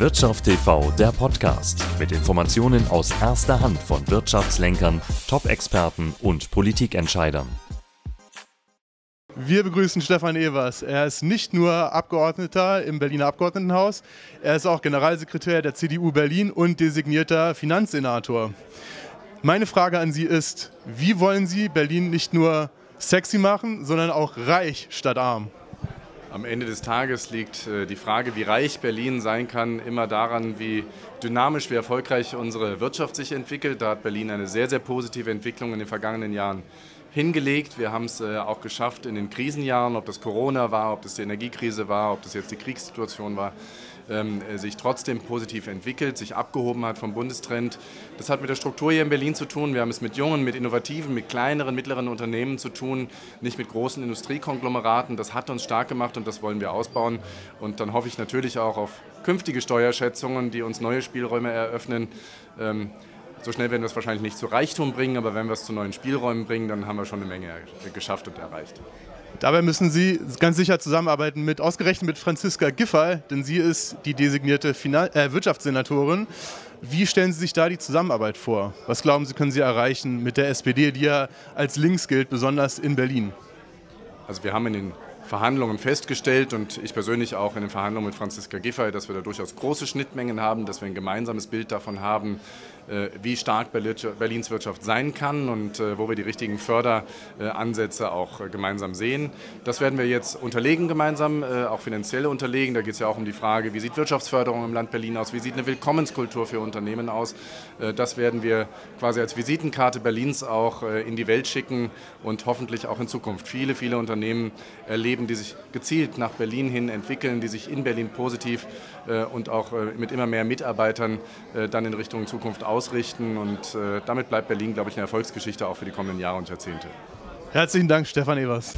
Wirtschaft TV, der Podcast mit Informationen aus erster Hand von Wirtschaftslenkern, Top-Experten und Politikentscheidern. Wir begrüßen Stefan Evers. Er ist nicht nur Abgeordneter im Berliner Abgeordnetenhaus, er ist auch Generalsekretär der CDU Berlin und designierter Finanzsenator. Meine Frage an Sie ist, wie wollen Sie Berlin nicht nur sexy machen, sondern auch reich statt arm? Am Ende des Tages liegt äh, die Frage, wie reich Berlin sein kann, immer daran, wie dynamisch, wie erfolgreich unsere Wirtschaft sich entwickelt. Da hat Berlin eine sehr, sehr positive Entwicklung in den vergangenen Jahren hingelegt. Wir haben es äh, auch geschafft in den Krisenjahren, ob das Corona war, ob das die Energiekrise war, ob das jetzt die Kriegssituation war, ähm, äh, sich trotzdem positiv entwickelt, sich abgehoben hat vom Bundestrend. Das hat mit der Struktur hier in Berlin zu tun. Wir haben es mit jungen, mit innovativen, mit kleineren, mittleren Unternehmen zu tun, nicht mit großen Industriekonglomeraten. Das hat uns stark gemacht und das wollen wir ausbauen. Und dann hoffe ich natürlich auch auf künftige Steuerschätzungen, die uns neue Spielräume eröffnen. Ähm, so schnell werden wir es wahrscheinlich nicht zu Reichtum bringen, aber wenn wir es zu neuen Spielräumen bringen, dann haben wir schon eine Menge geschafft und erreicht. Dabei müssen Sie ganz sicher zusammenarbeiten mit ausgerechnet mit Franziska Giffey, denn sie ist die designierte Final äh, Wirtschaftssenatorin. Wie stellen Sie sich da die Zusammenarbeit vor? Was glauben Sie, können Sie erreichen mit der SPD, die ja als links gilt, besonders in Berlin? Also wir haben in den Verhandlungen festgestellt und ich persönlich auch in den Verhandlungen mit Franziska Giffey, dass wir da durchaus große Schnittmengen haben, dass wir ein gemeinsames Bild davon haben, äh, wie stark Berlins Wirtschaft sein kann und äh, wo wir die richtigen Förderansätze auch äh, gemeinsam sehen. Das werden wir jetzt unterlegen gemeinsam, auch finanziell unterlegen. Da geht es ja auch um die Frage, wie sieht Wirtschaftsförderung im Land Berlin aus, wie sieht eine Willkommenskultur für Unternehmen aus. Das werden wir quasi als Visitenkarte Berlins auch in die Welt schicken und hoffentlich auch in Zukunft viele, viele Unternehmen erleben, die sich gezielt nach Berlin hin entwickeln, die sich in Berlin positiv und auch mit immer mehr Mitarbeitern dann in Richtung Zukunft ausrichten. Und äh, damit bleibt Berlin, glaube ich, eine Erfolgsgeschichte auch für die kommenden Jahre und Jahrzehnte. Herzlichen Dank, Stefan Evers.